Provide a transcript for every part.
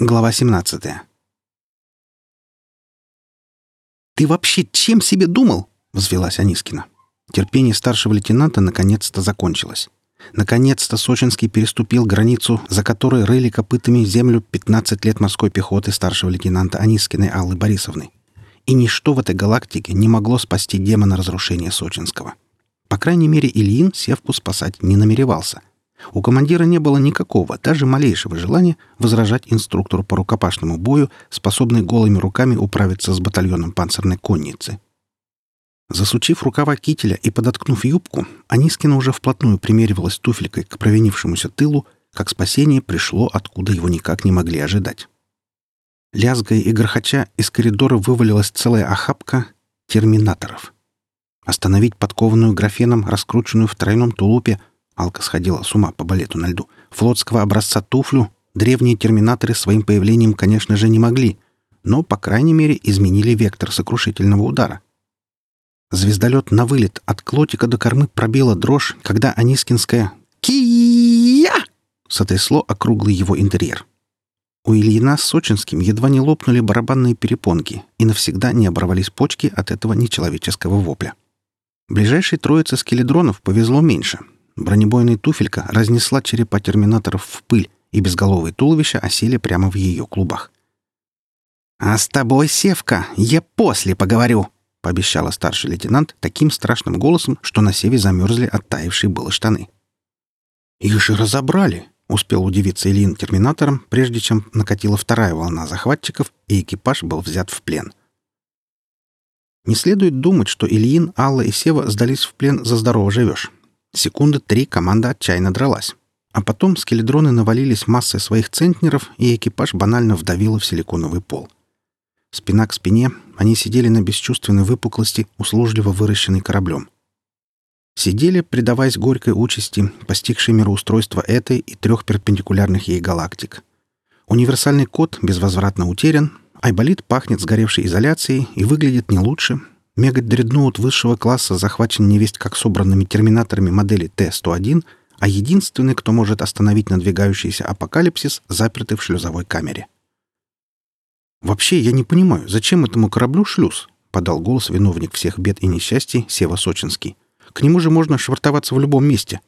Глава 17. «Ты вообще чем себе думал?» — взвелась Анискина. Терпение старшего лейтенанта наконец-то закончилось. Наконец-то Сочинский переступил границу, за которой рыли копытами землю 15 лет морской пехоты старшего лейтенанта Анискиной Аллы Борисовны. И ничто в этой галактике не могло спасти демона разрушения Сочинского. По крайней мере, Ильин Севку спасать не намеревался. У командира не было никакого, даже малейшего желания возражать инструктору по рукопашному бою, способный голыми руками управиться с батальоном панцирной конницы. Засучив рукава кителя и подоткнув юбку, Анискина уже вплотную примеривалась туфелькой к провинившемуся тылу, как спасение пришло, откуда его никак не могли ожидать. Лязгая и грохоча, из коридора вывалилась целая охапка терминаторов. Остановить подкованную графеном, раскрученную в тройном тулупе, Алка сходила с ума по балету на льду. Флотского образца туфлю древние терминаторы своим появлением, конечно же, не могли, но, по крайней мере, изменили вектор сокрушительного удара. Звездолет на вылет от клотика до кормы пробила дрожь, когда Анискинская «Кия!» сотрясло округлый его интерьер. У Ильина с Сочинским едва не лопнули барабанные перепонки и навсегда не оборвались почки от этого нечеловеческого вопля. Ближайшей троице скеледронов повезло меньше — Бронебойная туфелька разнесла черепа терминаторов в пыль, и безголовые туловища осели прямо в ее клубах. «А с тобой, Севка, я после поговорю!» — пообещала старший лейтенант таким страшным голосом, что на севе замерзли оттаившие было штаны. «Их же разобрали!» — успел удивиться Ильин терминатором, прежде чем накатила вторая волна захватчиков, и экипаж был взят в плен. Не следует думать, что Ильин, Алла и Сева сдались в плен за здорово живешь. Секунды три команда отчаянно дралась. А потом скеледроны навалились массой своих центнеров, и экипаж банально вдавило в силиконовый пол. Спина к спине, они сидели на бесчувственной выпуклости, услужливо выращенной кораблем. Сидели, предаваясь горькой участи, постигшей мироустройство этой и трех перпендикулярных ей галактик. Универсальный код безвозвратно утерян, Айболит пахнет сгоревшей изоляцией и выглядит не лучше, Мега-дредноут высшего класса захвачен невесть как собранными терминаторами модели Т-101, а единственный, кто может остановить надвигающийся апокалипсис, запертый в шлюзовой камере. «Вообще, я не понимаю, зачем этому кораблю шлюз?» — подал голос виновник всех бед и несчастий Сева Сочинский. «К нему же можно швартоваться в любом месте».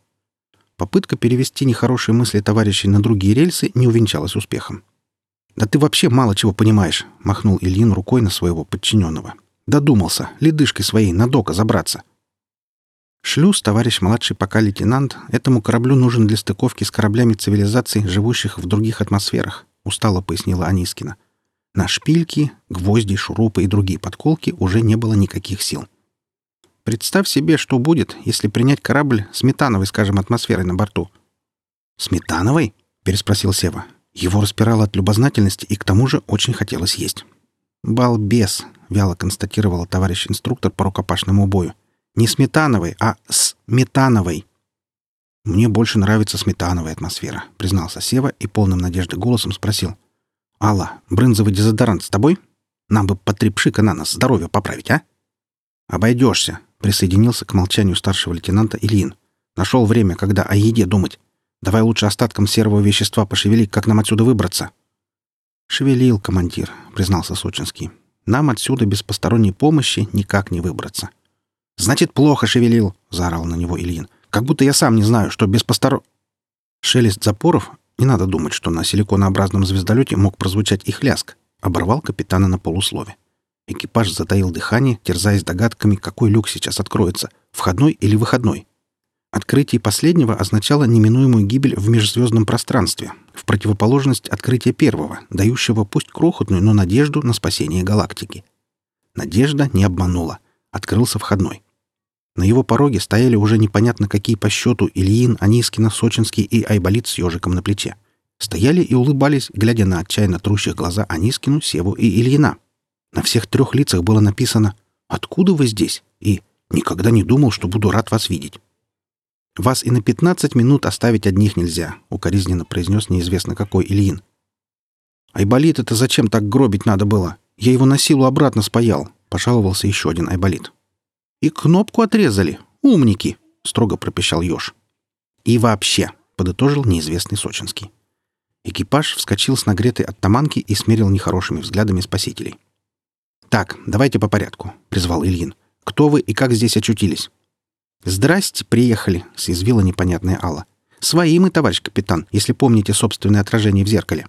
Попытка перевести нехорошие мысли товарищей на другие рельсы не увенчалась успехом. «Да ты вообще мало чего понимаешь», — махнул Ильин рукой на своего подчиненного. Додумался, ледышкой своей на дока забраться. Шлюз, товарищ младший пока лейтенант, этому кораблю нужен для стыковки с кораблями цивилизаций, живущих в других атмосферах, устало пояснила Анискина. На шпильки, гвозди, шурупы и другие подколки уже не было никаких сил. Представь себе, что будет, если принять корабль с метановой, скажем, атмосферой на борту. «Сметановой?» — переспросил Сева. Его распирало от любознательности и к тому же очень хотелось есть. «Балбес!» — вяло констатировал товарищ инструктор по рукопашному бою. «Не сметановой, а с метановой!» «Мне больше нравится сметановая атмосфера», — признался Сева и полным надежды голосом спросил. «Алла, брынзовый дезодорант с тобой? Нам бы по три пшика на нас здоровье поправить, а?» «Обойдешься», — присоединился к молчанию старшего лейтенанта Ильин. «Нашел время, когда о еде думать. Давай лучше остатком серого вещества пошевели, как нам отсюда выбраться». «Шевелил, командир», — признался Сочинский. «Нам отсюда без посторонней помощи никак не выбраться». «Значит, плохо шевелил», — заорал на него Ильин. «Как будто я сам не знаю, что без посторон...» Шелест запоров, не надо думать, что на силиконообразном звездолете мог прозвучать их ляск, оборвал капитана на полуслове. Экипаж затаил дыхание, терзаясь догадками, какой люк сейчас откроется, входной или выходной. Открытие последнего означало неминуемую гибель в межзвездном пространстве, в противоположность открытия первого, дающего пусть крохотную, но надежду на спасение галактики. Надежда не обманула. Открылся входной. На его пороге стояли уже непонятно какие по счету Ильин, Анискина, Сочинский и Айболит с ежиком на плече. Стояли и улыбались, глядя на отчаянно трущих глаза Анискину, Севу и Ильина. На всех трех лицах было написано «Откуда вы здесь?» и «Никогда не думал, что буду рад вас видеть». «Вас и на пятнадцать минут оставить одних нельзя», — укоризненно произнес неизвестно какой Ильин. «Айболит это зачем так гробить надо было? Я его на силу обратно спаял», — пожаловался еще один Айболит. «И кнопку отрезали. Умники!» — строго пропищал Ёж. «И вообще», — подытожил неизвестный Сочинский. Экипаж вскочил с нагретой оттаманки и смерил нехорошими взглядами спасителей. «Так, давайте по порядку», — призвал Ильин. «Кто вы и как здесь очутились?» «Здрасте, приехали», — съязвила непонятная Алла. «Свои мы, товарищ капитан, если помните собственное отражение в зеркале».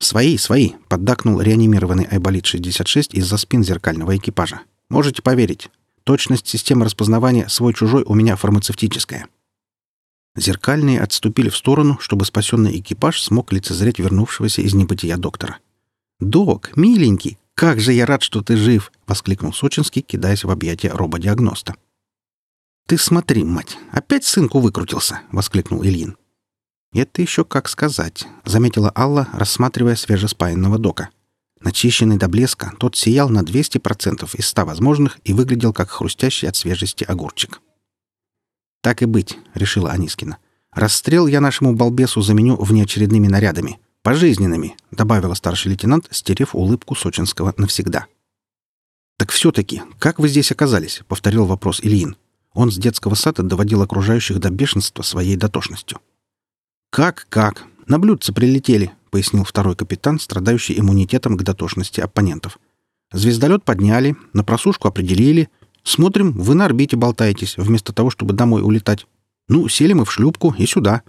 «Свои, свои», — поддакнул реанимированный Айболит-66 из-за спин зеркального экипажа. «Можете поверить. Точность системы распознавания свой-чужой у меня фармацевтическая». Зеркальные отступили в сторону, чтобы спасенный экипаж смог лицезреть вернувшегося из небытия доктора. «Док, миленький, как же я рад, что ты жив!» — воскликнул Сочинский, кидаясь в объятия рободиагноста. «Ты смотри, мать, опять сынку выкрутился!» — воскликнул Ильин. «Это еще как сказать», — заметила Алла, рассматривая свежеспаянного дока. Начищенный до блеска, тот сиял на 200% из 100 возможных и выглядел как хрустящий от свежести огурчик. «Так и быть», — решила Анискина. «Расстрел я нашему балбесу заменю внеочередными нарядами. Пожизненными», — добавила старший лейтенант, стерев улыбку Сочинского навсегда. «Так все-таки, как вы здесь оказались?» — повторил вопрос Ильин. Он с детского сада доводил окружающих до бешенства своей дотошностью. «Как-как? На блюдце прилетели», — пояснил второй капитан, страдающий иммунитетом к дотошности оппонентов. «Звездолет подняли, на просушку определили, Смотрим, вы на орбите болтаетесь, вместо того, чтобы домой улетать. Ну, сели мы в шлюпку и сюда.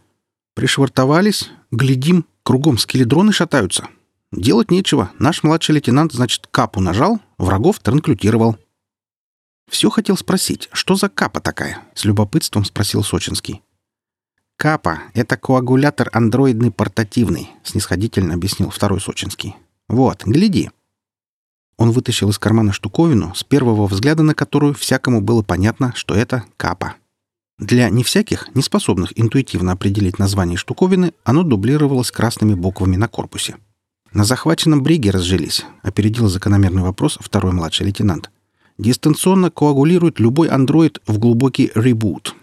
Пришвартовались, глядим, кругом скеледроны шатаются. Делать нечего. Наш младший лейтенант, значит, капу нажал, врагов транклютировал. Все хотел спросить, что за капа такая? С любопытством спросил Сочинский. Капа — это коагулятор андроидный портативный, снисходительно объяснил второй Сочинский. Вот, гляди. Он вытащил из кармана штуковину, с первого взгляда на которую всякому было понятно, что это капа. Для не всяких, не способных интуитивно определить название штуковины, оно дублировалось красными буквами на корпусе. «На захваченном бриге разжились», — опередил закономерный вопрос второй младший лейтенант. «Дистанционно коагулирует любой андроид в глубокий ребут.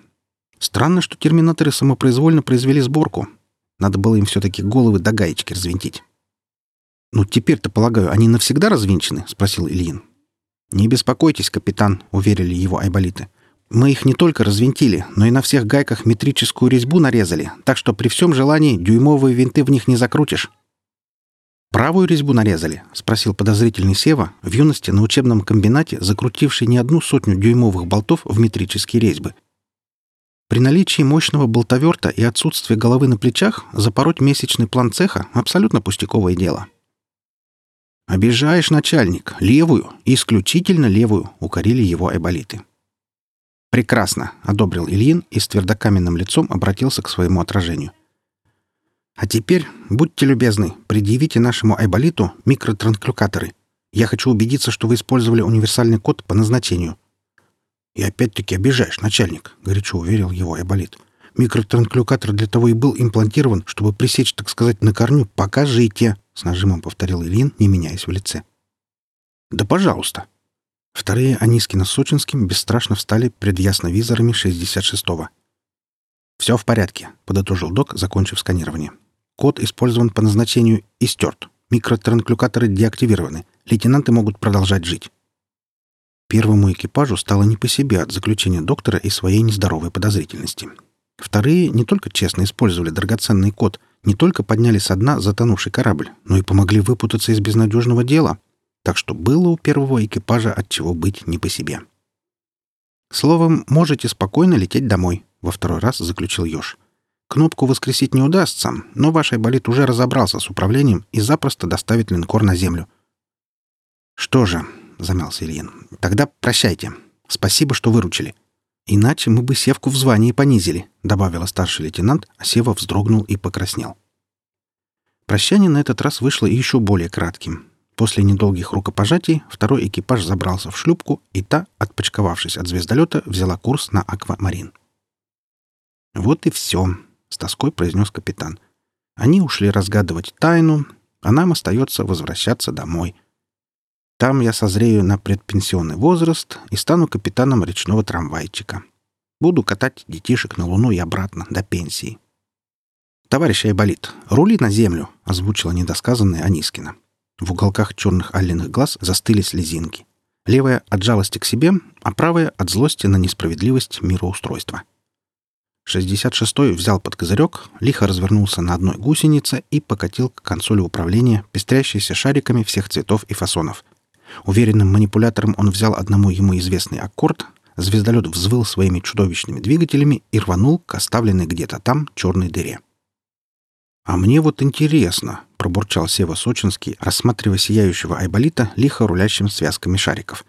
Странно, что терминаторы самопроизвольно произвели сборку. Надо было им все-таки головы до гаечки развинтить». «Ну, теперь-то, полагаю, они навсегда развинчены?» — спросил Ильин. «Не беспокойтесь, капитан», — уверили его айболиты. «Мы их не только развинтили, но и на всех гайках метрическую резьбу нарезали, так что при всем желании дюймовые винты в них не закрутишь». «Правую резьбу нарезали?» — спросил подозрительный Сева, в юности на учебном комбинате закрутивший не одну сотню дюймовых болтов в метрические резьбы. При наличии мощного болтоверта и отсутствии головы на плечах запороть месячный план цеха — абсолютно пустяковое дело. «Обижаешь, начальник. Левую, исключительно левую», — укорили его айболиты. «Прекрасно», — одобрил Ильин и с твердокаменным лицом обратился к своему отражению. «А теперь, будьте любезны, предъявите нашему айболиту микротранклюкаторы. Я хочу убедиться, что вы использовали универсальный код по назначению». «И опять-таки обижаешь, начальник», — горячо уверил его айболит. «Микротранклюкатор для того и был имплантирован, чтобы пресечь, так сказать, на корню «покажите», с нажимом повторил Ильин, не меняясь в лице. «Да пожалуйста!» Вторые Анискина с Сочинским бесстрашно встали пред ясновизорами 66-го. «Все в порядке», — подытожил док, закончив сканирование. «Код использован по назначению и стерт. Микротранклюкаторы деактивированы. Лейтенанты могут продолжать жить». Первому экипажу стало не по себе от заключения доктора и своей нездоровой подозрительности. Вторые не только честно использовали драгоценный код, не только подняли со дна затонувший корабль, но и помогли выпутаться из безнадежного дела. Так что было у первого экипажа от чего быть не по себе. «Словом, можете спокойно лететь домой», — во второй раз заключил Ёж. «Кнопку воскресить не удастся, но ваш айболит уже разобрался с управлением и запросто доставит линкор на землю». «Что же», — замялся Ильин, — «тогда прощайте. Спасибо, что выручили». «Иначе мы бы Севку в звании понизили», — добавила старший лейтенант, а Сева вздрогнул и покраснел. Прощание на этот раз вышло еще более кратким. После недолгих рукопожатий второй экипаж забрался в шлюпку, и та, отпочковавшись от звездолета, взяла курс на Аквамарин. «Вот и все», — с тоской произнес капитан. «Они ушли разгадывать тайну, а нам остается возвращаться домой». Там я созрею на предпенсионный возраст и стану капитаном речного трамвайчика. Буду катать детишек на Луну и обратно до пенсии. «Товарищ Айболит, рули на землю!» — озвучила недосказанная Анискина. В уголках черных алленных глаз застыли слезинки. Левая — от жалости к себе, а правая — от злости на несправедливость мироустройства. 66-й взял под козырек, лихо развернулся на одной гусенице и покатил к консоли управления, пестрящейся шариками всех цветов и фасонов. Уверенным манипулятором он взял одному ему известный аккорд, звездолет взвыл своими чудовищными двигателями и рванул к оставленной где-то там черной дыре. «А мне вот интересно», — пробурчал Сева Сочинский, рассматривая сияющего айболита, лихо рулящим связками шариков.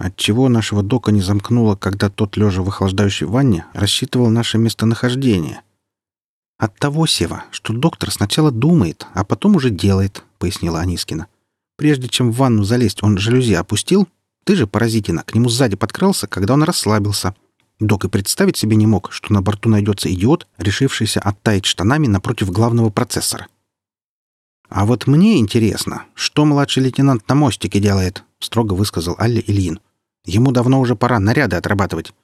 «Отчего нашего дока не замкнуло, когда тот, лежа в охлаждающей ванне, рассчитывал наше местонахождение?» «От того, Сева, что доктор сначала думает, а потом уже делает», — пояснила Анискина. «Прежде чем в ванну залезть, он жалюзи опустил, ты же, паразитина, к нему сзади подкрался, когда он расслабился. Док и представить себе не мог, что на борту найдется идиот, решившийся оттаять штанами напротив главного процессора. «А вот мне интересно, что младший лейтенант на мостике делает?» — строго высказал Алле Ильин. «Ему давно уже пора наряды отрабатывать».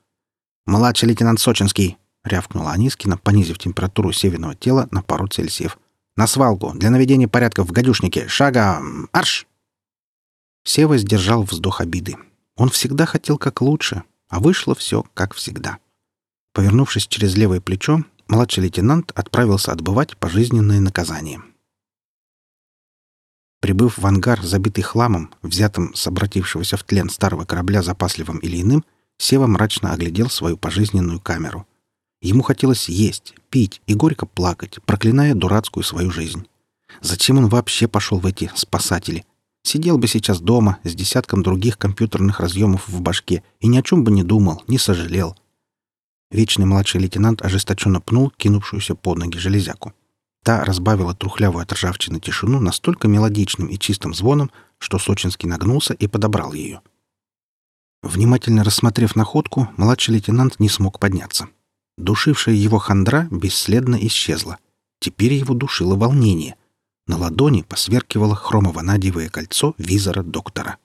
«Младший лейтенант Сочинский!» — рявкнула Анискина, понизив температуру северного тела на пару цельсиев. «На свалку! Для наведения порядка в гадюшнике! Шага! Арш!» Сева сдержал вздох обиды. Он всегда хотел как лучше, а вышло все как всегда. Повернувшись через левое плечо, младший лейтенант отправился отбывать пожизненное наказание. Прибыв в ангар, забитый хламом, взятым с обратившегося в тлен старого корабля запасливым или иным, Сева мрачно оглядел свою пожизненную камеру. Ему хотелось есть, пить и горько плакать, проклиная дурацкую свою жизнь. Зачем он вообще пошел в эти спасатели — Сидел бы сейчас дома с десятком других компьютерных разъемов в башке и ни о чем бы не думал, не сожалел. Вечный младший лейтенант ожесточенно пнул кинувшуюся под ноги железяку. Та разбавила трухлявую от ржавчины тишину настолько мелодичным и чистым звоном, что Сочинский нагнулся и подобрал ее. Внимательно рассмотрев находку, младший лейтенант не смог подняться. Душившая его хандра бесследно исчезла. Теперь его душило волнение — на ладони посверкивало хромово-надевое кольцо визора доктора.